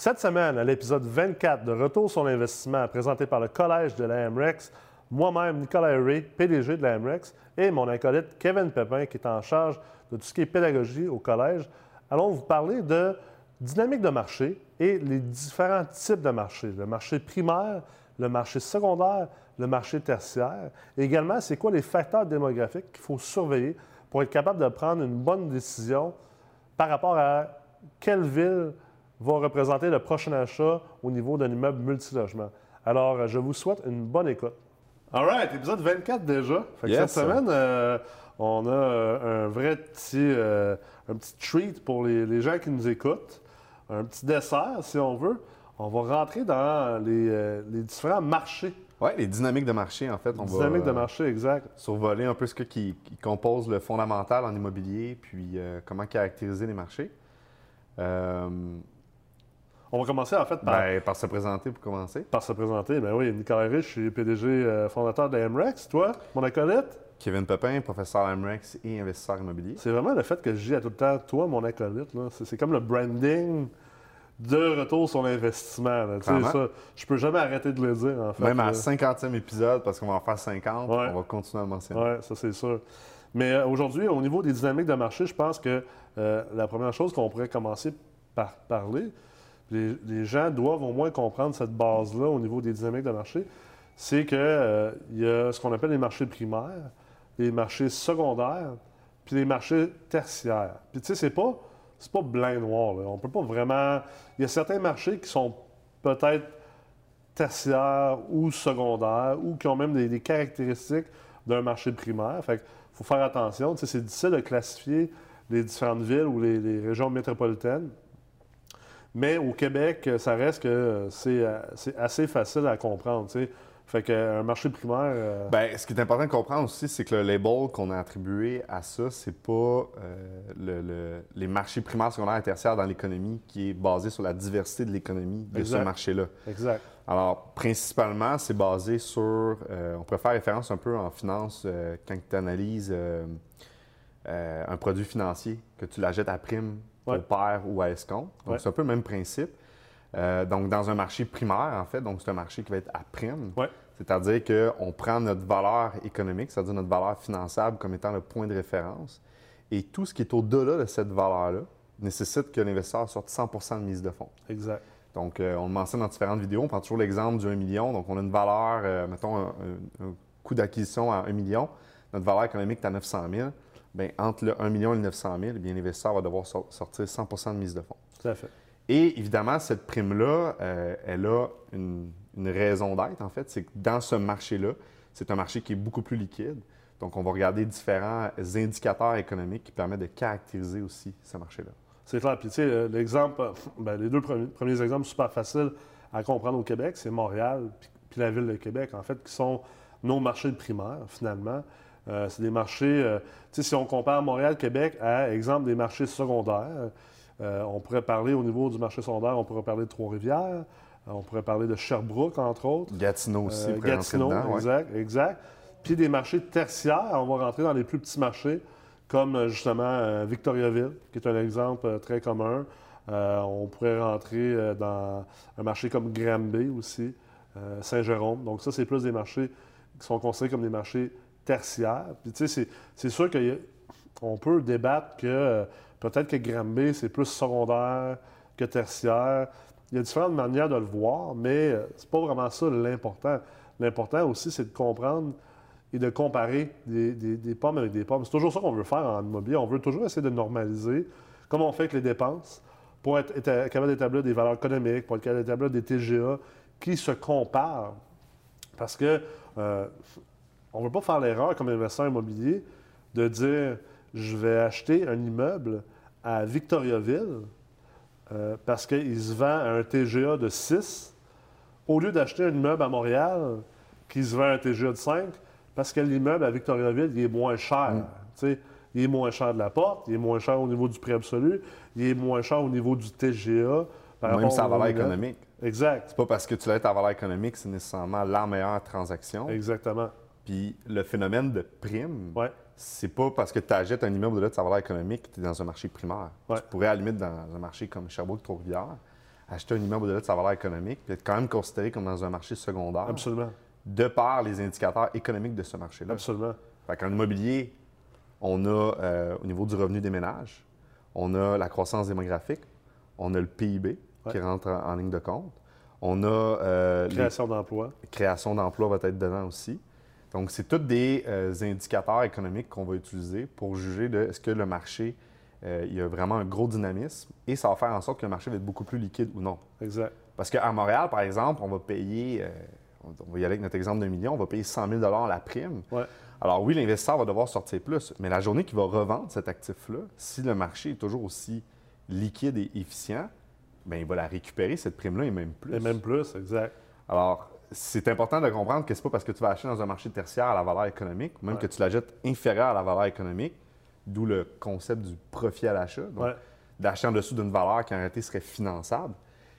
Cette semaine, à l'épisode 24 de Retour sur l'investissement présenté par le Collège de la MREX, moi-même, Nicolas Ray, PDG de la MREX, et mon acolyte Kevin Pepin, qui est en charge de tout ce qui est pédagogie au collège, allons vous parler de dynamique de marché et les différents types de marchés. Le marché primaire, le marché secondaire, le marché tertiaire. Et également, c'est quoi les facteurs démographiques qu'il faut surveiller pour être capable de prendre une bonne décision par rapport à quelle ville va représenter le prochain achat au niveau d'un immeuble multilogement. Alors, je vous souhaite une bonne écoute. All right, épisode 24 déjà. Fait que Yes. cette semaine, euh, on a euh, un vrai petit, euh, un petit treat pour les, les gens qui nous écoutent. Un petit dessert, si on veut. On va rentrer dans les, euh, les différents marchés. Oui, les dynamiques de marché, en fait. On Dynamique va de marché, exact. survoler un peu ce que- qui, qui compose le fondamental en immobilier, puis euh, comment caractériser les marchés. On va commencer en fait par, ben, par se présenter pour commencer. par se présenter. Ben oui, Nicolas Rich, je suis PDG euh, fondateur de MREX. Toi, mon acolyte, Kevin Pepin, professeur à MREX et investisseur immobilier. c'est vraiment le fait que je dis à tout le temps, toi, mon acolyte. là. C'est comme le branding de retour sur l'investissement. ça, je peux jamais arrêter de le dire, en fait. Même à 50e épisode, parce qu'on va en faire 50, Ouais. on va continuer à le mentionner. Oui, ça c'est sûr. Mais euh, aujourd'hui, au niveau des dynamiques de marché, je pense que euh, la première chose qu'on pourrait commencer par parler, les, gens doivent au moins comprendre cette base-là au niveau des dynamiques de marché, c'est qu'il y a ce qu'on appelle les marchés primaires, les marchés secondaires, puis les marchés tertiaires. Puis tu sais, c'est pas, c'est pas blanc et noir. là. On peut pas vraiment... Il y a certains marchés qui sont peut-être tertiaires ou secondaires ou qui ont même des, caractéristiques d'un marché primaire. Fait faut faire attention. Tu sais, c'est difficile de classifier les différentes villes ou les régions métropolitaines. Mais au Québec, ça reste que c'est euh, c'est assez facile à comprendre. tu sais. Fait qu'un marché primaire. euh, Ben, ce qui est important de comprendre aussi, c'est que le label qu'on a attribué à ça, c'est pas euh, le- le- les marchés primaires, secondaires et tertiaires dans l'économie qui est basé sur la diversité de l'économie de Exact. ce marché-là. exact. Alors, principalement, c'est basé sur. euh, on pourrait faire référence un peu en finance euh, quand tu analyses euh, euh, un produit financier, que tu l'achètes à prime, Ouais. au pair ou à escompte. Donc, Ouais. c'est un peu le même principe. Euh, donc, dans un marché primaire, en fait, donc c'est un marché qui va être à prime. Ouais. C'est-à-dire qu'on prend notre valeur économique, c'est-à-dire notre valeur finançable comme étant le point de référence. Et tout ce qui est au-delà de cette valeur-là nécessite que l'investisseur sorte 100% de mise de fonds. Exact. Donc, euh, on le mentionne dans différentes vidéos. On prend toujours l'exemple du 1 million. Donc, on a une valeur, euh, mettons, un, un- un coût d'acquisition à 1 million. Notre valeur économique est à 900 000. Bien, entre le 1 million et le 900 000, bien, l'investisseur va devoir sor- sortir 100% de mise de fonds. Tout à fait. Et évidemment, cette prime-là, euh, elle a une, une raison d'être, en fait. C'est que dans ce marché-là, c'est un marché qui est beaucoup plus liquide. Donc, on va regarder différents indicateurs économiques qui permettent de caractériser aussi ce marché-là. C'est clair. Puis, tu sais, l'exemple, ben, les deux premiers, premiers exemples super faciles à comprendre au Québec, c'est Montréal puis, la ville de Québec, en fait, qui sont nos marchés de primaire, finalement. Euh, c'est des marchés, euh, tu sais, si on compare Montréal-Québec à, exemple, des marchés secondaires, euh, on pourrait parler au niveau du marché secondaire, on pourrait parler de Trois-Rivières, on pourrait parler de Sherbrooke, entre autres. Gatineau aussi, Gatineau, dedans, ouais. exact, exact. Puis des marchés tertiaires, on va rentrer dans les plus petits marchés, comme justement Victoriaville, qui est un exemple très commun. On pourrait rentrer dans un marché comme Granby aussi, Saint-Jérôme. Donc ça, c'est plus des marchés qui sont considérés comme des marchés tertiaires. Puis tu sais, c'est- sûr qu'on peut débattre que euh, peut-être que Granby, c'est plus secondaire que tertiaire. Il y a différentes manières de le voir, mais euh, c'est pas vraiment ça l'important. L'important aussi, c'est de comprendre et de comparer des, des- des pommes avec des pommes. C'est toujours ça qu'on veut faire en immobilier. On veut toujours essayer de normaliser, comme on fait avec les dépenses, pour être, être capable d'établir des valeurs économiques, pour être capable d'établir des TGA qui se comparent. Parce que euh, on ne veut pas faire l'erreur comme investisseur immobilier de dire je vais acheter un immeuble à Victoriaville euh, parce qu'il se vend à un TGA de 6 au lieu d'acheter un immeuble à Montréal qui se vend à un TGA de 5 parce que l'immeuble à Victoriaville, il est moins cher. Sais, Il est moins cher de la porte, il est moins cher au niveau du prix absolu, il est moins cher au niveau du TGA. par Même sa valeur économique. Exact. C'est pas parce que tu l'as ta valeur économique, c'est nécessairement la meilleure transaction. Exactement. Puis le phénomène de prime, Ouais. c'est pas parce que tu achètes un immeuble de sa valeur économique que tu es dans un marché primaire. Ouais. Tu pourrais, à la limite, dans un marché comme Sherbrooke, Trois-Rivières, acheter un immeuble au-delà de sa valeur économique, puis être quand même considéré comme dans un marché secondaire, Absolument. de par les indicateurs économiques de ce marché-là. Absolument. Fait qu'en immobilier, on a, euh, au niveau du revenu des ménages, on a la croissance démographique, on a le PIB qui rentre en, en ligne de compte, on a euh, les- Création d'emplois. création d'emplois va être dedans aussi. Donc, c'est tous des euh, indicateurs économiques qu'on va utiliser pour juger de est-ce que le marché, euh, il y a vraiment un gros dynamisme et ça va faire en sorte que le marché va être beaucoup plus liquide ou non. Exact. Parce qu'à Montréal, par exemple, on va payer, euh, on va y aller avec notre exemple d'un million, on va payer 100 000 à la prime. Ouais. Alors oui, l'investisseur va devoir sortir plus, mais la journée qu'il va revendre cet actif-là, si le marché est toujours aussi liquide et efficient, bien, il va la récupérer, cette prime-là, et même plus. Et même plus, exact. Alors, c'est important de comprendre que c'est pas parce que tu vas acheter dans un marché tertiaire à la valeur économique, ou même Ouais. que tu la jettes inférieure à la valeur économique, d'où le concept du profit à l'achat, donc Ouais. d'acheter en dessous d'une valeur qui en réalité serait finançable.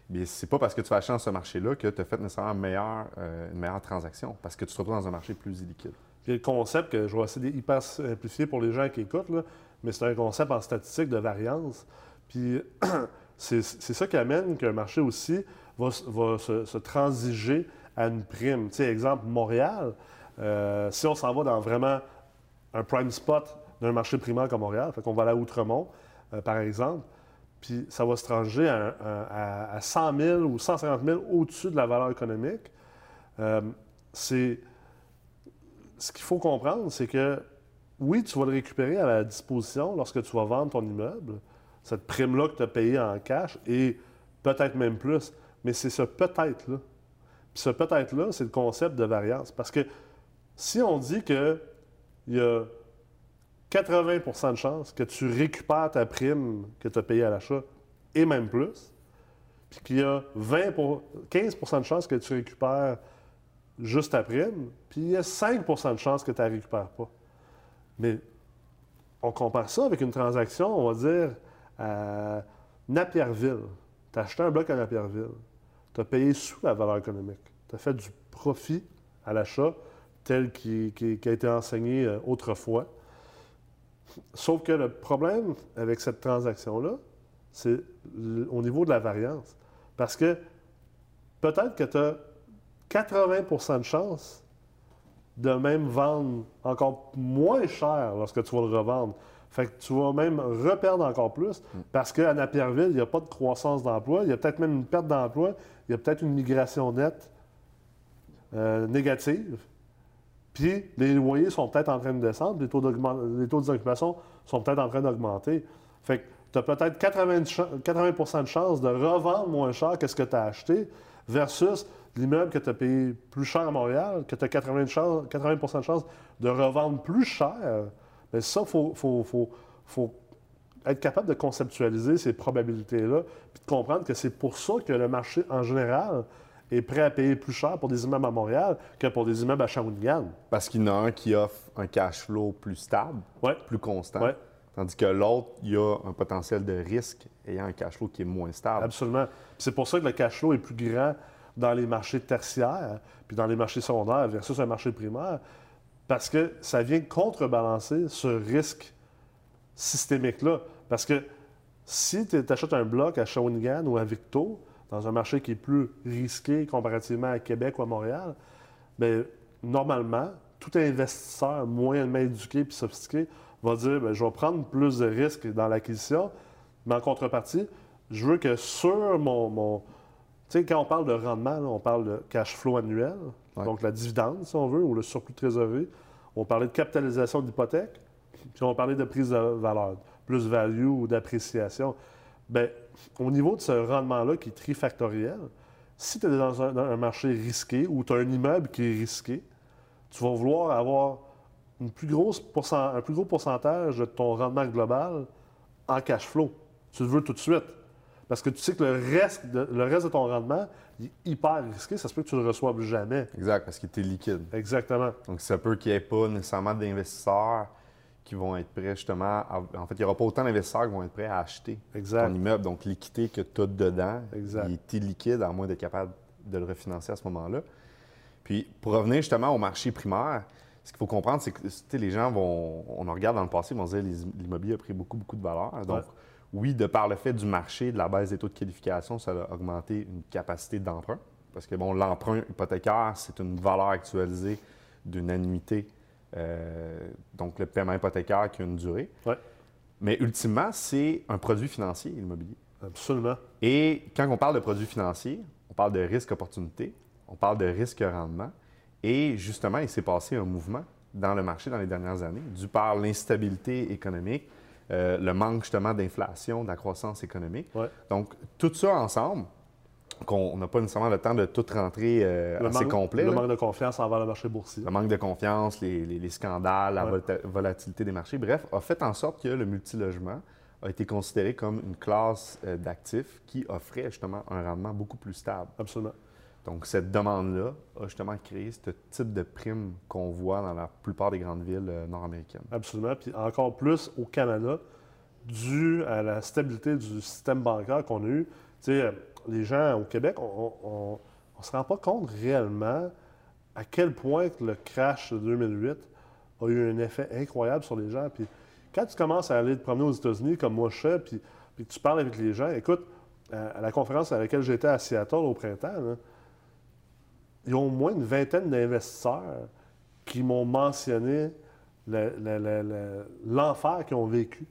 Mais c'est pas parce que tu vas acheter dans ce marché-là que tu as fait nécessairement euh, une meilleure transaction, parce que tu te retrouves dans un marché plus illiquide. Puis le concept que je vais essayer d'hyper simplifier pour les gens qui écoutent, là, mais c'est un concept en statistique de variance. Puis c'est ça qui amène qu'un marché aussi va, s- va se, se transiger à une prime. Tu sais, exemple, Montréal, euh, si on s'en va dans vraiment un prime spot d'un marché primaire comme Montréal, fait qu'on va aller à Outremont, euh, par exemple, puis ça va se à- à 100 000 ou 150 000 au-dessus de la valeur économique. Euh, c'est ce qu'il faut comprendre, c'est que oui, tu vas le récupérer à la disposition lorsque tu vas vendre ton immeuble, cette prime-là que tu as payée en cash, et peut-être même plus. Mais c'est ce peut-être-là. Puis ce peut-être-là, c'est le concept de variance. Parce que si on dit qu'il y a 80% de chances que tu récupères ta prime que tu as payée à l'achat, et même plus, puis qu'il y a 20 pour- 15% de chances que tu récupères juste ta prime, puis il y a 5% de chances que tu ne la récupères pas. Mais on compare ça avec une transaction, on va dire, à Napierville. Tu as acheté un bloc à Napierville. Tu as payé sous la valeur économique. Tu as fait du profit à l'achat tel qui, qui- qui a été enseigné euh, autrefois. Sauf que le problème avec cette transaction-là, c'est au niveau de la variance. Parce que peut-être que tu as 80% de chance de même vendre encore moins cher lorsque tu vas le revendre. Fait que tu vas même reperdre encore plus parce qu'à Napierville, il n'y a pas de croissance d'emploi, il y a peut-être même une perte d'emploi, il y a peut-être une migration nette euh, négative. Puis les loyers sont peut-être en train de descendre, les taux, les taux d'occupation sont peut-être en train d'augmenter. Fait que tu as peut-être 80, de cha- 80 de chance de revendre moins cher que ce que tu as acheté versus l'immeuble que tu as payé plus cher à Montréal, que tu as 80, de chance- 80 de chance de revendre plus cher. Mais ça, il faut, faut- faut- faut être capable de conceptualiser ces probabilités-là, puis de comprendre que c'est pour ça que le marché en général est prêt à payer plus cher pour des immeubles à Montréal que pour des immeubles à Shawinigan. Parce qu'il y en a un qui offre un cash flow plus stable, Ouais. plus constant, Ouais. tandis que l'autre, il y a un potentiel de risque ayant un cash flow qui est moins stable. Absolument. C'est pour ça que le cash flow est plus grand dans les marchés tertiaires, puis dans les marchés secondaires versus un marché primaire, parce que ça vient contrebalancer ce risque systémique-là. Parce que si tu achètes un bloc à Shawinigan ou à Victo, dans un marché qui est plus risqué comparativement à Québec ou à Montréal, bien, normalement, tout investisseur moyennement éduqué et sophistiqué va dire bien, je vais prendre plus de risques dans l'acquisition, mais en contrepartie, je veux que sur mon. Sais, quand on parle de rendement, là, on parle de cash flow annuel, Ouais. donc la dividende, si on veut, ou le surplus de trésorerie. On parlait de capitalisation d'hypothèque, puis on parlait de prise de valeur, plus value ou d'appréciation. Bien, au niveau de ce rendement-là qui est trifactoriel, si tu es dans un, dans un marché risqué ou tu as un immeuble qui est risqué, tu vas vouloir avoir une plus grosse pourcent- un plus gros pourcentage de ton rendement global en cash flow. Tu le veux tout de suite. Parce que tu sais que le reste de, le reste de ton rendement il est hyper risqué. Ça se peut que tu ne le reçoives jamais. Exact, parce qu'il était liquide. Exactement. Donc, ça peut qu'il n'y ait pas nécessairement d'investisseurs qui vont être prêts justement à... En fait, il n'y aura pas autant d'investisseurs qui vont être prêts à acheter Exact. ton immeuble. Donc, l'équité que tu as dedans, Exact. il est illiquide à moins d'être capable de le refinancer à ce moment-là. Puis, pour revenir justement au marché primaire, ce qu'il faut comprendre, c'est que les gens vont... On en regarde dans le passé, ils vont dire l'immobilier a pris beaucoup, beaucoup de valeur. Donc, Ouais. Oui, de par le fait du marché, de la baisse des taux de qualification, ça a augmenté une capacité d'emprunt. Parce que bon, l'emprunt hypothécaire, c'est une valeur actualisée d'une annuité, euh, donc le paiement hypothécaire qui a une durée. Ouais. Mais ultimement, c'est un produit financier, l'immobilier. Absolument. Et quand on parle de produits financiers, on parle de risque-opportunité, on parle de risque-rendement. Et justement, il s'est passé un mouvement dans le marché dans les dernières années, dû par l'instabilité économique, euh, le manque justement d'inflation, de la croissance économique. Ouais. Donc, tout ça ensemble, qu'on n'a pas nécessairement le temps de tout rentrer euh, Le assez manque- complet. Le là. manque de confiance envers le marché boursier. Le manque de confiance, les, les- les scandales, la Ouais. volatilité des marchés, bref, a fait en sorte que le multilogement a été considéré comme une classe euh, d'actifs qui offrait justement un rendement beaucoup plus stable. Absolument. Donc, cette demande-là a justement créé ce type de prime qu'on voit dans la plupart des grandes villes euh, nord-américaines. Absolument. Puis encore plus au Canada, dû à la stabilité du système bancaire qu'on a eu. Tu sais, euh, les gens au Québec, on ne se rend pas compte réellement à quel point le crash de 2008 a eu un effet incroyable sur les gens. Puis quand tu commences à aller te promener aux États-Unis, comme moi je fais, puis, tu parles avec les gens, écoute, à, la conférence à laquelle j'étais à Seattle au printemps, ils ont au moins une vingtaine d'investisseurs qui m'ont mentionné le- le- le- le- l'enfer qu'ils ont vécu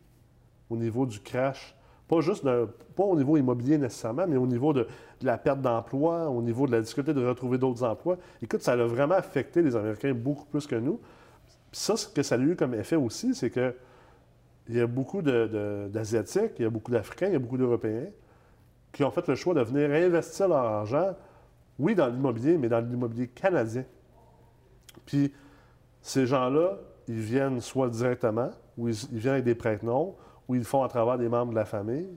au niveau du crash. Pas juste pas au niveau immobilier nécessairement, mais au niveau de, la perte d'emploi, au niveau de la difficulté de retrouver d'autres emplois. Écoute, ça a vraiment affecté les Américains beaucoup plus que nous. Puis ça, ce que ça a eu comme effet aussi, c'est que il y a beaucoup d'Asiatiques, il y a beaucoup d'Africains, il y a beaucoup d'Européens qui ont fait le choix de venir investir leur argent, oui, dans l'immobilier, mais dans l'immobilier canadien. Puis ces gens-là, ils viennent soit directement, ou ils, viennent avec des prête-noms, ou ils le font à travers des membres de la famille.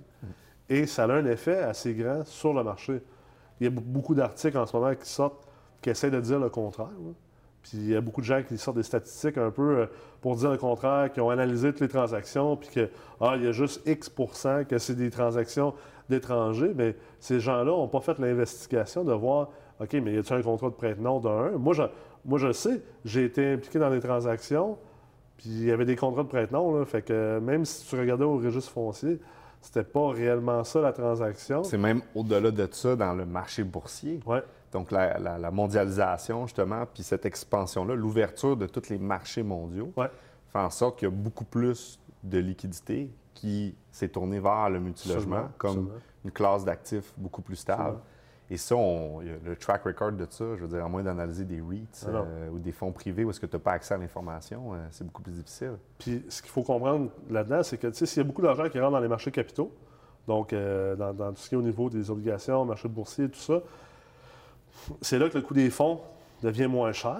Et ça a un effet assez grand sur le marché. Il y a beaucoup d'articles en ce moment qui sortent, qui essaient de dire le contraire. Puis il y a beaucoup de gens qui sortent des statistiques un peu euh, pour dire le contraire, qui ont analysé toutes les transactions, puis que, ah, il y a juste X que c'est des transactions d'étrangers. Mais ces gens-là n'ont pas fait l'investigation de voir, OK, mais y a-t-il un contrat de prête-nom d'un? Moi, je, moi, je sais, j'ai été impliqué dans des transactions, puis il y avait des contrats de prête-nom. Fait que même si tu regardais au registre foncier, c'était pas réellement ça la transaction. C'est même au-delà de ça dans le marché boursier. Ouais, Donc, la, la- la mondialisation, justement, puis cette expansion-là, l'ouverture de tous les marchés mondiaux, Ouais. fait en sorte qu'il y a beaucoup plus de liquidités qui s'est tournée vers le multilogement Absolument, comme absolument. une classe d'actifs beaucoup plus stable. Et ça, on- le track record de ça, je veux dire, à moins d'analyser des REITs Ah euh, ou des fonds privés où est-ce que tu n'as pas accès à l'information, euh, c'est beaucoup plus difficile. Puis ce qu'il faut comprendre là-dedans, c'est que tu sais, s'il y a beaucoup d'argent qui rentre dans les marchés capitaux, donc euh, dans, dans tout ce qui est au niveau des obligations, marché boursier, tout ça, c'est là que le coût des fonds devient moins cher.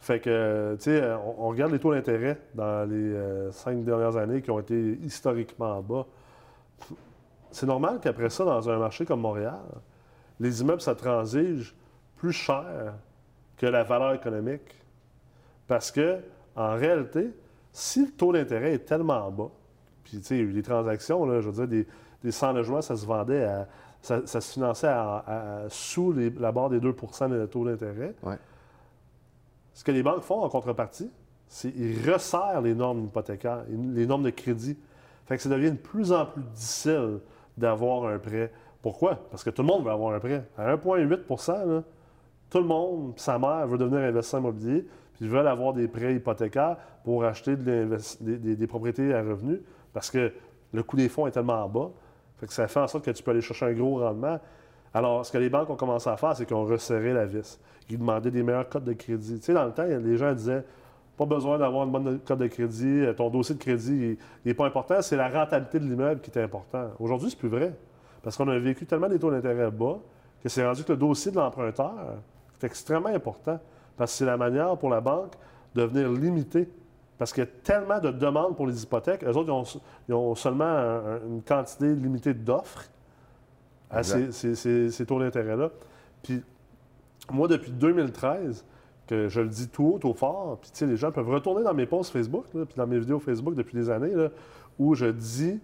Fait que, tu sais, on, on regarde les taux d'intérêt dans les euh, cinq dernières années qui ont été historiquement bas. C'est normal qu'après ça, dans un marché comme Montréal, les immeubles, ça transige plus cher que la valeur économique. Parce que, en réalité, si le taux d'intérêt est tellement bas, puis tu sais, il transactions, je veux dire, des, des 100 logements, ça se vendait à. Ça, se finançait à- sous la barre des 2% de taux d'intérêt. Ce que les banques font en contrepartie, c'est qu'ils resserrent les normes hypothécaires, les normes de crédit. Fait que ça devient de plus en plus difficile d'avoir un prêt. Pourquoi? Parce que tout le monde veut avoir un prêt. À 1,8 là, tout le monde, sa mère veut devenir investisseur immobilier, puis ils veulent avoir des prêts hypothécaires pour acheter des propriétés à revenus, parce que le coût des fonds est tellement bas. Fait que ça fait en sorte que tu peux aller chercher un gros rendement. Alors, ce que les banques ont commencé à faire, c'est qu'ils ont resserré la vis. Ils demandaient des meilleurs codes de crédit. Tu sais, dans le temps, les gens disaient pas besoin d'avoir une bonne cote de crédit, euh, ton dossier de crédit n'est pas important, c'est la rentabilité de l'immeuble qui est important. Aujourd'hui, c'est plus vrai. Parce qu'on a vécu tellement des taux d'intérêt bas que c'est rendu que le dossier de l'emprunteur est extrêmement important. Parce que c'est la manière pour la banque de venir limiter. Parce qu'il y a tellement de demandes pour les hypothèques. Eux autres, ont, seulement un- un- une quantité limitée d'offres à ces, Exact. ces- ces- ces taux d'intérêt-là. Puis, moi, depuis 2013, que je le dis tout haut, tout fort, puis tu sais, les gens peuvent retourner dans mes posts Facebook, là, puis dans mes vidéos Facebook depuis des années, là, où je dis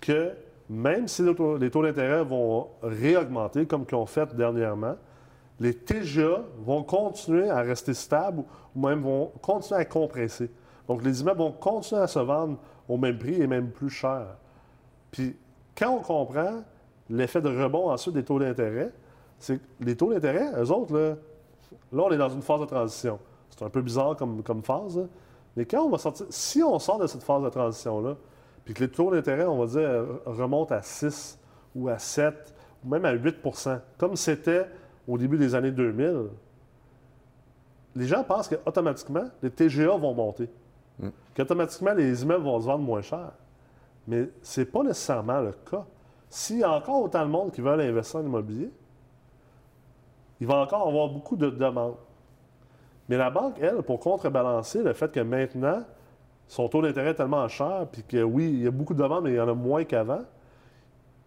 que même si les taux, taux d'intérêt vont réaugmenter, comme qu'ils ont fait dernièrement, les TGA vont continuer à rester stables ou même vont continuer à compresser. Donc, les immeubles vont continuer à se vendre au même prix et même plus cher. Puis quand on comprend l'effet de rebond ensuite des taux d'intérêt, c'est que les taux d'intérêt, eux autres, là, là, on est dans une phase de transition. C'est un peu bizarre comme, comme phase, là. mais quand on va sortir, si on sort de cette phase de transition-là, puis que les taux d'intérêt, on va dire, remontent à 6 ou à 7 ou même à 8% comme c'était au début des années 2000, les gens pensent qu'automatiquement, les TGA vont monter. Mm. Qu'automatiquement, les immeubles vont se vendre moins cher. Mais ce n'est pas nécessairement le cas. S'il y a encore autant de monde qui veulent investir en immobilier, il va encore avoir beaucoup de demandes. Mais la banque, elle, pour contrebalancer le fait que maintenant, son taux d'intérêt est tellement cher, puis que oui, il y a beaucoup de demandes, mais il y en a moins qu'avant,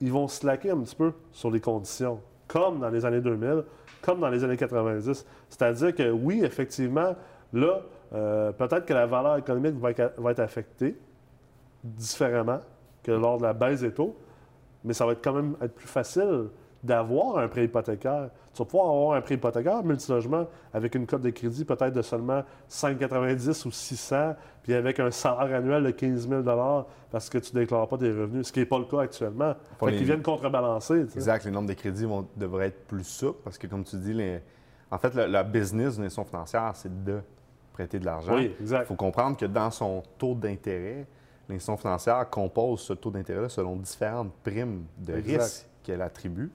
ils vont slacker un petit peu sur les conditions, comme dans les années 2000, comme dans les années 90. C'est-à-dire que oui, effectivement, là, euh, peut-être que la valeur économique va être, va être affectée différemment que lors de la baisse des taux, mais ça va être quand même être plus facile d'avoir un prêt hypothécaire. Tu vas pouvoir avoir un prêt hypothécaire multilogement avec une cote de crédit peut-être de seulement 5,90 ou 600, puis avec un salaire annuel de 15 000 parce que tu ne déclares pas tes revenus, ce qui n'est pas le cas actuellement. Fait les- qu'ils viennent contrebalancer. tu sais. Exact. Les nombres de crédits vont, devraient être plus souples parce que, comme tu dis, les- en fait, le, la business d'une institution financière, c'est de prêter de l'argent. Oui, Il exact. faut comprendre que dans son taux d'intérêt, l'institution financière compose ce tôt d'intérêt selon différentes primes de Exact. risque qu'elle attribue,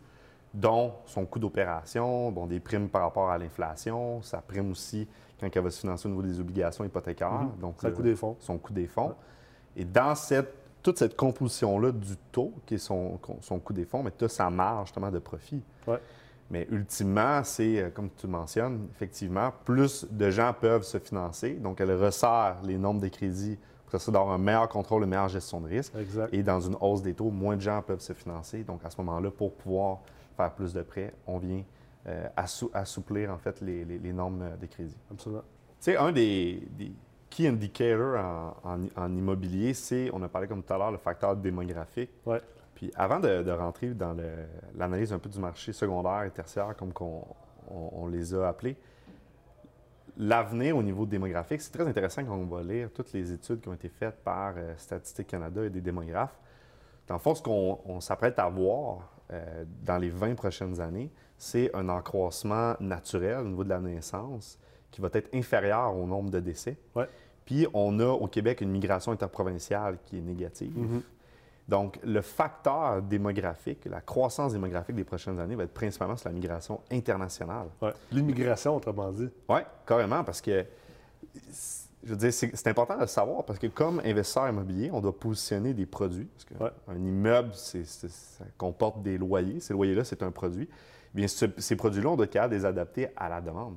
dont son coût d'opération, bon, des primes par rapport à l'inflation, sa prime aussi quand elle va se financer au niveau des obligations hypothécaires, Mhm. donc le- des fonds. son coût des fonds. Et dans cette, toute cette composition-là du taux, qui est son, son coût des fonds, mais tu as sa marge justement de profit. Ouais. Mais ultimement, c'est, euh, comme tu le mentionnes, effectivement, plus de gens peuvent se financer. Donc, elle resserre les nombres de crédits pour ça d'avoir un meilleur contrôle, une meilleure gestion de risque. Exact. Et dans une hausse des taux, moins de gens peuvent se financer. Donc, à ce moment-là, pour pouvoir faire plus de prêts, on vient euh, assou- assouplir, en fait, les, les- les normes euh, de crédit. Absolument. Tu sais, un des, des key indicators en, en- en immobilier, c'est, on a parlé comme tout à l'heure, le facteur démographique. Ouais. Puis avant de, de rentrer dans l'analyse un peu du marché secondaire et tertiaire, comme qu'on on- on les a appelés, l'avenir au niveau démographique, c'est très intéressant quand on va lire toutes les études qui ont été faites par euh, Statistique Canada et des démographes. Dans le fond, ce qu'on on s'apprête à voir euh, dans les 20 prochaines années, c'est un accroissement naturel au niveau de la naissance qui va être inférieur au nombre de décès. Ouais. Puis on a au Québec une migration interprovinciale qui est négative. Mhm. Donc, le facteur démographique, la croissance démographique des prochaines années va être principalement sur la migration internationale. Ouais. L'immigration, autrement dit. Oui, carrément, parce que, je veux dire, c'est important de le savoir, parce que comme investisseur immobilier, on doit positionner des produits. Parce que Ouais. Un immeuble, ça comporte des loyers. Ces loyers-là, c'est un produit. Bien, ce- ces produits-là, on doit être capable de les adapter à la demande.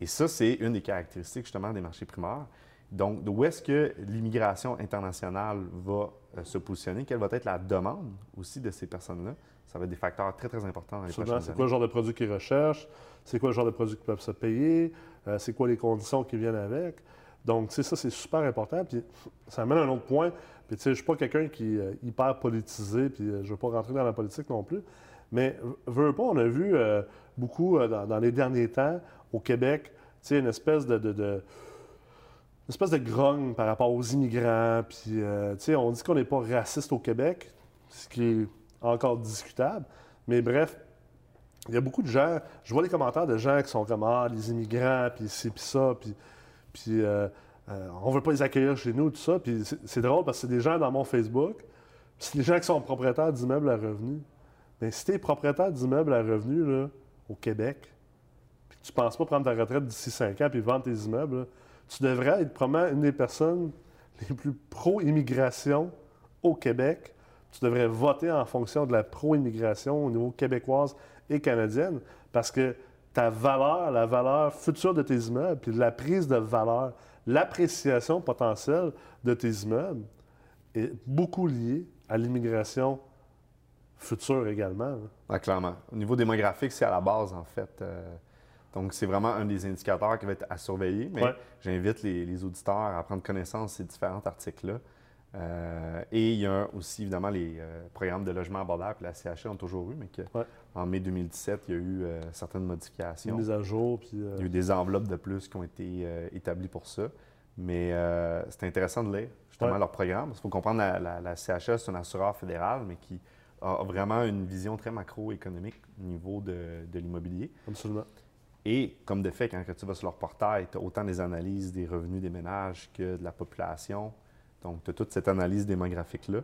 Et ça, c'est une des caractéristiques, justement, des marchés primaires. Donc, d'où est-ce que l'immigration internationale va se positionner? Quelle va être la demande aussi de ces personnes-là? Ça va être des facteurs très, très importants dans les prochaines C'est quoi le genre de produit qu'ils recherchent? C'est quoi le genre de produits qu'ils peuvent se payer? Euh, c'est quoi les conditions qui viennent avec? Donc, tu sais, ça, c'est super important. Puis, ça amène à un autre point. Puis, tu sais, je ne suis pas quelqu'un qui est hyper politisé, puis euh, je ne veux pas rentrer dans la politique non plus. Mais, veux veux pas, on a vu euh, beaucoup euh, dans, dans les derniers temps au Québec, tu sais, une espèce de, de- de- une espèce de grogne par rapport aux immigrants. Puis, euh, tu sais, on dit qu'on n'est pas raciste au Québec, ce qui est encore discutable. Mais bref, il y a beaucoup de gens, je vois les commentaires de gens qui sont comme Ah, les immigrants, puis ci, puis ça, puis, puis euh, euh, on veut pas les accueillir chez nous, tout ça. Puis c'est- c'est drôle parce que c'est des gens dans mon Facebook, c'est des gens qui sont propriétaires d'immeubles à revenus. Mais si tu es propriétaire d'immeubles à revenus là, au Québec, puis tu penses pas prendre ta retraite d'ici 5 ans puis vendre tes immeubles, tu devrais être probablement une des personnes les plus pro-immigration au Québec. Tu devrais voter en fonction de la pro-immigration au niveau québécoise et canadienne parce que ta valeur, la valeur future de tes immeubles, puis la prise de valeur, l'appréciation potentielle de tes immeubles est beaucoup liée à l'immigration future également. hein. Clairement. Au niveau démographique, c'est à la base, en fait. Euh, donc, c'est vraiment un des indicateurs qui va être à surveiller. Mais Ouais. j'invite les, les auditeurs à prendre connaissance de ces différents articles-là. Euh, et il y a aussi, évidemment, les euh, programmes de logement abordable que la CHA ont toujours eu, mais que, Ouais. en mai 2017, il y a eu euh, certaines Une modifications. mise à jour, puis... Il y a eu des enveloppes de plus qui ont été établies pour ça. Mais c'est intéressant de lire justement Ouais. leur programme. Il faut comprendre la, la, la CHS, c'est un assureur fédéral, mais qui a vraiment une vision très macroéconomique au niveau de, de l'immobilier. Absolument. Et comme de fait, quand tu vas sur leur portail, tu as autant des analyses des revenus des ménages que de la population. Donc, tu as toute cette analyse démographique-là.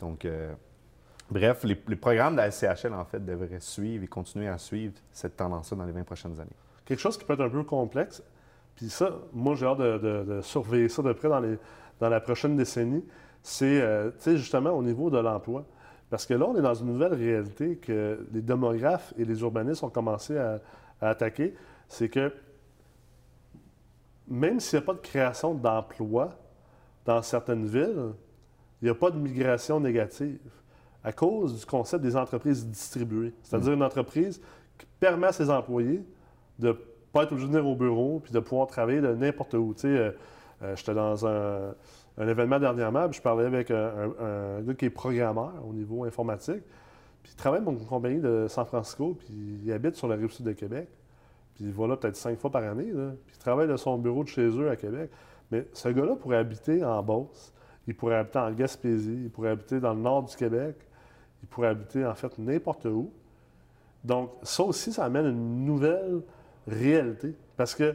Donc, euh, bref, les, programmes de la SCHL, en fait, devraient suivre et continuer à suivre cette tendance-là dans les 20 prochaines années. Quelque chose qui peut être un peu complexe, puis ça, moi, j'ai hâte de, surveiller ça de près dans, la prochaine décennie, c'est, euh, justement au niveau de l'emploi. Parce que là, on est dans une nouvelle réalité que les démographes et les urbanistes ont commencé à, à attaquer. C'est que même s'il n'y a pas de création d'emplois dans certaines villes, il n'y a pas de migration négative à cause du concept des entreprises distribuées. C'est-à-dire une entreprise qui permet à ses employés de ne pas être obligé de venir au bureau puis de pouvoir travailler de n'importe où. Tu sais, euh, euh, j'étais dans un, un événement dernièrement, puis je parlais avec un, un- un gars qui est programmeur au niveau informatique. Puis il travaille dans une compagnie de San Francisco, puis il habite sur la rive sud de Québec. Puis il va là peut-être cinq fois par année. Puis il travaille de son bureau de chez eux à Québec. Mais ce gars-là pourrait habiter en Beauce, il pourrait habiter en Gaspésie, il pourrait habiter dans le nord du Québec, il pourrait habiter en fait n'importe où. Donc ça aussi, ça amène une nouvelle réalité. Parce que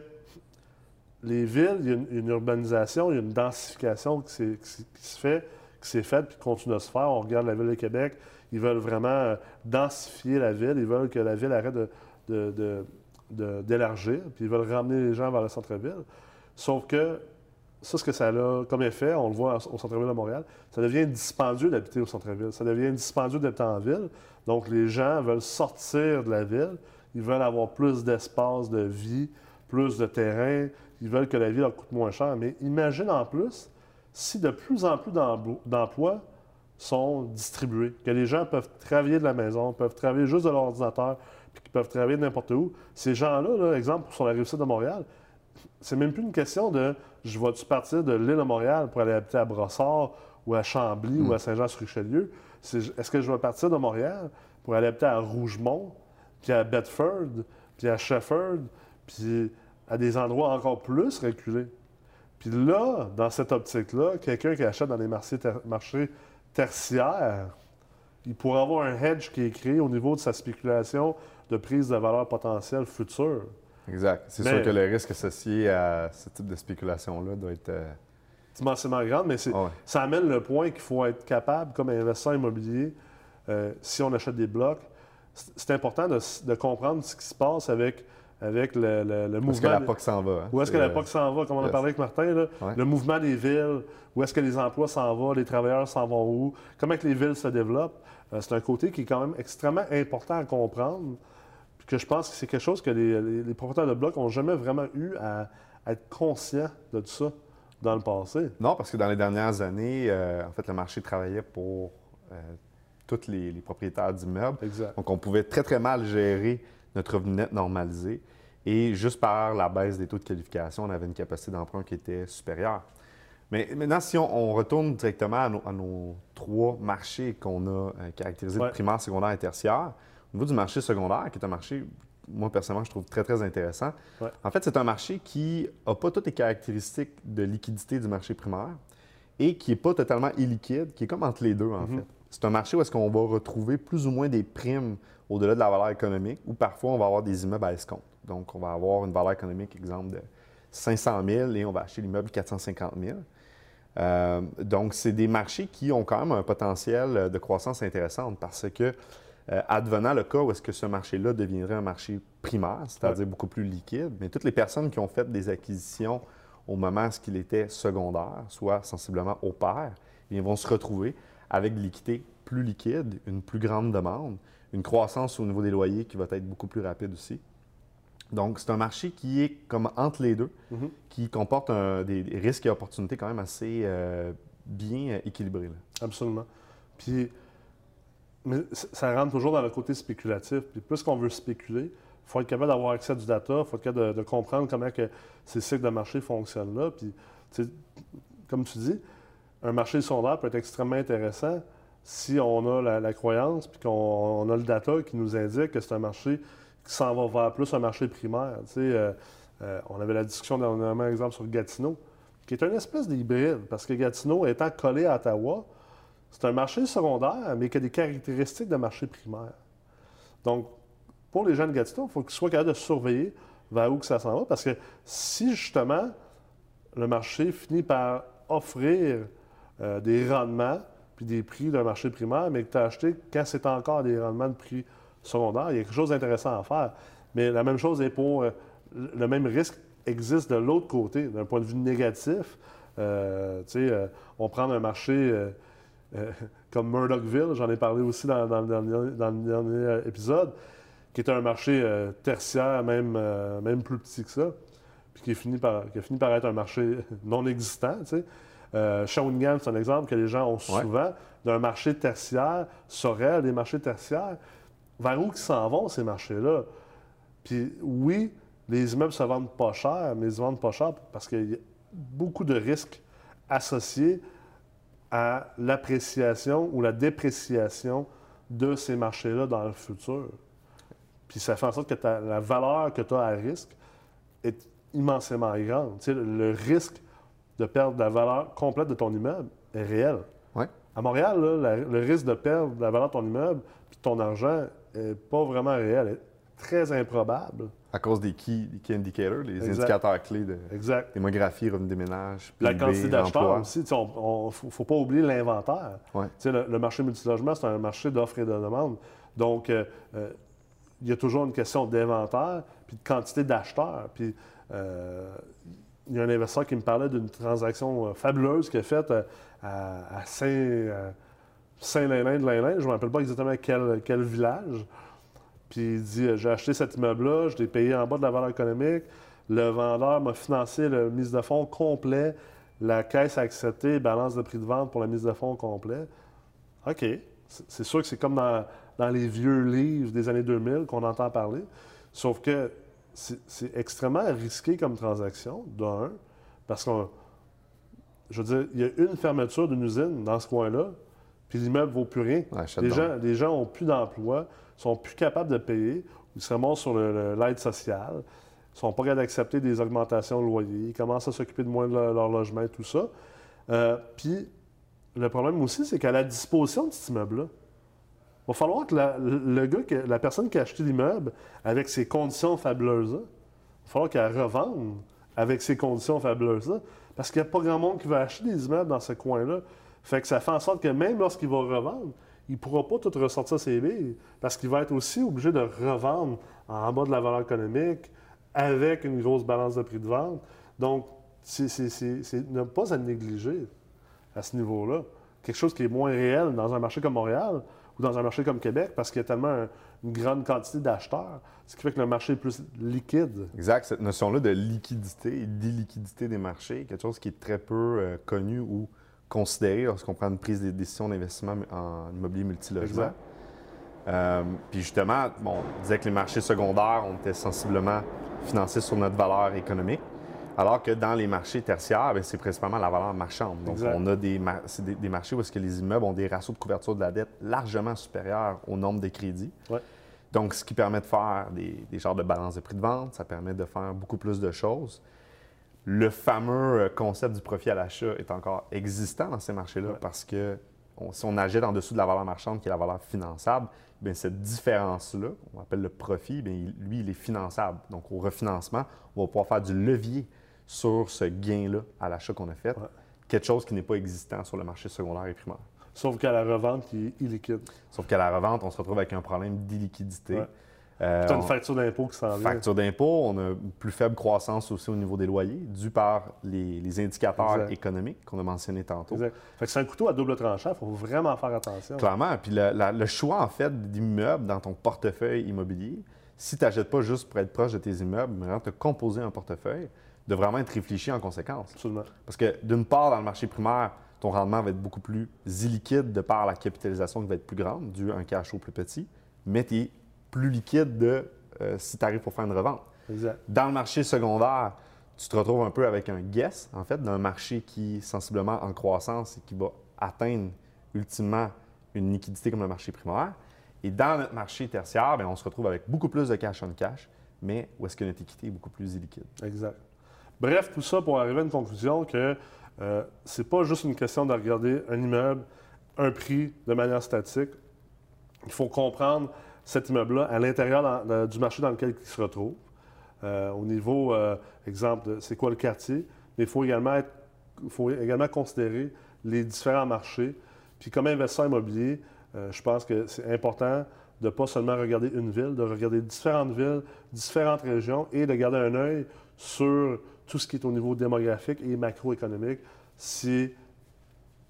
les villes, il y a une, urbanisation, il y a une densification qui, se fait, qui s'est faite puis qui continue à se faire. On regarde la ville de Québec, ils veulent vraiment euh, densifier la ville, ils veulent que la ville arrête de- de- d'élargir, puis ils veulent ramener les gens vers le centre-ville. Sauf que ça, ce que ça a comme effet, on le voit au centre-ville de Montréal, ça devient dispendieux d'habiter au centre-ville. Ça devient dispendieux d'habiter en ville. Donc, les gens veulent sortir de la ville. Ils veulent avoir plus d'espace de vie, plus de terrain. Ils veulent que la vie leur coûte moins cher. Mais imagine en plus si de plus en plus d'emplois sont distribués, que les gens peuvent travailler de la maison, peuvent travailler juste de leur ordinateur, puis qu'ils peuvent travailler n'importe où. Ces gens-là, là, exemple, sur la rive sud de Montréal, c'est même plus une question de je vais-tu partir de l'île de Montréal pour aller habiter à Brossard ou à Chambly ou à Saint-Jean-sur-Richelieu? C'est est-ce que je vais partir de Montréal pour aller habiter à Rougemont, puis à Bedford, puis à Shefford, puis à des endroits encore plus reculés. Puis là, dans cette optique-là, quelqu'un qui achète dans les marchés, ter- marchés tertiaires, il pourrait avoir un hedge qui est créé au niveau de sa spéculation de prise de valeur potentielle future. Exact. C'est sûr que le risque associé à ce type de spéculation-là doit être. euh, immensément grande, mais ah ouais. ça amène le point qu'il faut être capable, comme investisseur immobilier, euh, si on achète des blocs, c'est important de comprendre ce qui se passe avec, avec le, le- le Où est-ce que mouvement. la POC s'en va? hein? Où est-ce que la POC s'en va, comme on a parlé avec Martin, là, Ouais. le mouvement des villes, où est-ce que les emplois s'en vont, les travailleurs s'en vont où, comment que les villes se développent? Euh, c'est un côté qui est quand même extrêmement important à comprendre, puis que je pense que c'est quelque chose que les, les- les propriétaires de blocs n'ont jamais vraiment eu à, à être conscients de tout ça dans le passé. Non, parce que dans les dernières années, euh, en fait, le marché travaillait pour euh, tous les, les propriétaires d'immeubles. Donc, on pouvait très, très mal gérer notre revenu net normalisé. Et juste par la baisse des taux de qualification, on avait une capacité d'emprunt qui était supérieure. Mais maintenant, si on, on retourne directement à nos, à nos trois marchés qu'on a euh, caractérisés Ouais. de primaire, secondaire et tertiaire, au niveau du marché secondaire, qui est un marché, moi personnellement, je trouve très, très intéressant, Ouais. en fait, c'est un marché qui n'a pas toutes les caractéristiques de liquidité du marché primaire et qui n'est pas totalement illiquide, qui est comme entre les deux, en Mhm. fait. C'est un marché où est-ce qu'on va retrouver plus ou moins des primes au-delà de la valeur économique, ou parfois on va avoir des immeubles à escompte. Donc, on va avoir une valeur économique, exemple, de 500 000 et on va acheter l'immeuble 450 000. Euh, donc, c'est des marchés qui ont quand même un potentiel euh, de croissance intéressante parce que, euh, advenant le cas où est-ce que ce marché-là deviendrait un marché primaire, c'est-à-dire beaucoup plus liquide, mais toutes les personnes qui ont fait des acquisitions au moment où il était secondaire, soit sensiblement au pair, ils vont se retrouver avec de l'équité plus liquide, une plus grande demande, une croissance au niveau des loyers qui va être beaucoup plus rapide aussi. Donc, c'est un marché qui est comme entre les deux, Mhm. qui comporte un- des des risques et opportunités quand même assez euh, bien euh, équilibrés. là. Absolument. Puis, mais ça rentre toujours dans le côté spéculatif. Puis, plus qu'on veut spéculer, il faut être capable d'avoir accès à du data, il faut être capable de, de comprendre comment que ces cycles de marché fonctionnent là. Puis, comme tu dis, un marché secondaire peut être extrêmement intéressant si on a la, croyance, puis qu'on on a le data qui nous indique que c'est un marché qui s'en va vers plus un marché primaire. Euh, euh, on avait la discussion dernièrement, exemple, sur Gatineau. qui est une espèce d'hybride, parce que Gatineau étant collé à Ottawa, c'est un marché secondaire, mais qui a des caractéristiques de marché primaire. Donc, pour les gens de Gatineau, il faut qu'ils soient capables de surveiller vers où que ça s'en va, parce que si justement le marché finit par offrir euh, des rendements puis des prix d'un marché primaire, mais que tu as acheté quand c'est encore des rendements de prix secondaires, il y a quelque chose d'intéressant à faire. Mais la même chose est pour euh, le même risque existe de l'autre côté, d'un point de vue négatif. Euh, euh, on prend un marché euh, comme Murdochville, j'en ai parlé aussi dans, le dernier, épisode, qui est un marché tertiaire, même, même plus petit que ça, puis qui, fini par, a fini par être un marché non existant. Shawinigan, c'est un exemple que les gens ont souvent d'un marché tertiaire, Sorel, des marchés tertiaires. Vers où ils s'en vont, ces marchés-là? Puis oui, les immeubles se vendent pas cher, mais ils se vendent pas cher parce qu'il y a beaucoup de risques associés à l'appréciation ou la dépréciation de ces marchés-là dans le futur. Puis ça fait en sorte que la valeur que tu as à risque est immensément grande. le risque de perdre la valeur complète de ton immeuble est réel. À Montréal, le risque de perdre la valeur de ton immeuble puis de ton argent n'est pas vraiment réel, est très improbable. À cause des key, indicators, les indicateurs clés de démographie, revenu des ménages, La quantité d'acheteurs aussi. Il ne faut, pas oublier l'inventaire. Le, marché multilogement, c'est un marché d'offres et de demandes. Donc, euh, euh, il y a toujours une question d'inventaire puis de quantité d'acheteurs. Puis, euh, il y a un investisseur qui me parlait d'une transaction fabuleuse qu'il a faite à, Saint, Saint-Lélin de Lélin. Je ne me rappelle pas exactement quel, village. Puis il dit J'ai acheté cet immeuble-là, je l'ai payé en bas de la valeur économique. Le vendeur m'a financé la mise de fonds complet. La caisse a accepté balance de prix de vente pour la mise de fonds complet. OK. C'est sûr que c'est comme dans, les vieux livres des années 2000 qu'on entend parler. Sauf que c'est extrêmement risqué comme transaction, d'un, parce que, je veux dire, il y a une fermeture d'une usine dans ce coin-là, puis l'immeuble ne vaut plus rien. les, gens, les gens n'ont plus d'emploi sont plus capables de payer, ils se remontent sur l'aide sociale, ils sont pas capables d'accepter des augmentations de loyer, ils commencent à s'occuper de moins de leur, logement et tout ça. Euh, puis, le problème aussi, c'est qu'à la disposition de cet immeuble-là, va falloir que la, le gars, la personne qui a acheté l'immeuble avec ces conditions fabuleuses-là, il va falloir qu'elle revende avec ces conditions fabuleuses-là, parce qu'il n'y a pas grand monde qui va acheter des immeubles dans ce coin-là. Fait que ça fait en sorte que même lorsqu'il va revendre, il ne pourra pas tout ressortir ses billes parce qu'il va être aussi obligé de revendre en bas de la valeur économique avec une grosse balance de prix de vente. Donc, c'est ne pas à négliger à ce niveau-là. Quelque chose qui est moins réel dans un marché comme Montréal ou dans un marché comme Québec parce qu'il y a tellement une grande quantité d'acheteurs, ce qui fait que le marché est plus liquide. Exact. Cette notion-là de liquidité et d'illiquidité des marchés, quelque chose qui est très peu euh, connu ou considérer lorsqu'on prend une prise de décision d'investissement en immobilier multilogement. Euh, puis justement, bon, on disait que les marchés secondaires, on était sensiblement financés sur notre valeur économique, alors que dans les marchés tertiaires, ben, c'est principalement la valeur marchande. Donc, on a des, des, marchés où est-ce que les immeubles ont des ratios de couverture de la dette largement supérieurs au nombre des crédits. Donc, ce qui permet de faire des, des genres de balance de prix de vente, ça permet de faire beaucoup plus de choses le fameux euh, concept du profit à l'achat est encore existant dans ces marchés-là parce que si on agit en dessous de la valeur marchande qui est la valeur finançable, bien, cette différence-là, on appelle le profit, bien, lui, il est finançable. Donc, au refinancement, on va pouvoir faire du levier sur ce gain-là à l'achat qu'on a fait, quelque chose qui n'est pas existant sur le marché secondaire et primaire. Sauf qu'à la revente, il est illiquide. Sauf qu'à la revente, on se retrouve avec un problème d'illiquidité. Euh, tu as une facture d'impôt qui s'en vient. Facture d'impôt, on a une plus faible croissance aussi au niveau des loyers, dû par les, indicateurs économiques qu'on a mentionnés tantôt. Exact. Fait que c'est un couteau à double tranchant, il faut vraiment faire attention. Clairement. Puis le, choix, en fait, d'immeubles dans ton portefeuille immobilier, si tu n'achètes pas juste pour être proche de tes immeubles, mais vraiment te composer un portefeuille, de vraiment être réfléchi en conséquence. Absolument. Parce que d'une part, dans le marché primaire, ton rendement va être beaucoup plus illiquide de par la capitalisation qui va être plus grande, dû à un cash flow plus petit, mais tu plus liquide de euh, si tu arrives pour faire une revente. Dans le marché secondaire, tu te retrouves un peu avec un guess, en fait, d'un marché qui est sensiblement en croissance et qui va atteindre ultimement une liquidité comme le marché primaire. Et dans notre marché tertiaire, bien, on se retrouve avec beaucoup plus de cash on cash, mais où est-ce que notre équité est beaucoup plus illiquide. Exact. Bref, tout ça pour arriver à une conclusion que euh, c'est pas juste une question de regarder un immeuble, un prix de manière statique. Il faut comprendre cet immeuble-là à l'intérieur du marché dans lequel il se retrouve. Euh, au niveau, euh, exemple, c'est quoi le quartier, mais il faut également, considérer les différents marchés. Puis comme investisseur immobilier, euh, je pense que c'est important de ne pas seulement regarder une ville, de regarder différentes villes, différentes régions et de garder un œil sur tout ce qui est au niveau démographique et macroéconomique si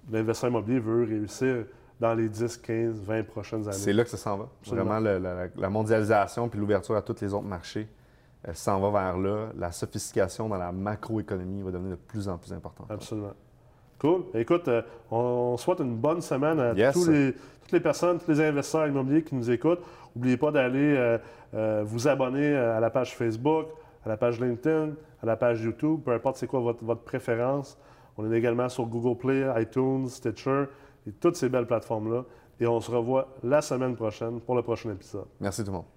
l'investisseur immobilier veut réussir dans les 10, 15, 20 prochaines années. C'est là que ça s'en va. Vraiment, la, mondialisation puis l'ouverture à tous les autres marchés euh, s'en va vers là. La sophistication dans la macroéconomie va devenir de plus en plus importante. Absolument. Cool. Écoute, euh, on souhaite une bonne semaine à tous les, toutes les personnes, tous les investisseurs immobiliers qui nous écoutent. N'oubliez pas d'aller euh, vous abonner à la page Facebook, à la page LinkedIn, à la page YouTube, peu importe c'est quoi votre, votre préférence. On est également sur Google Play, iTunes, Stitcher et toutes ces belles plateformes-là. Et on se revoit la semaine prochaine pour le prochain épisode. Merci tout le monde.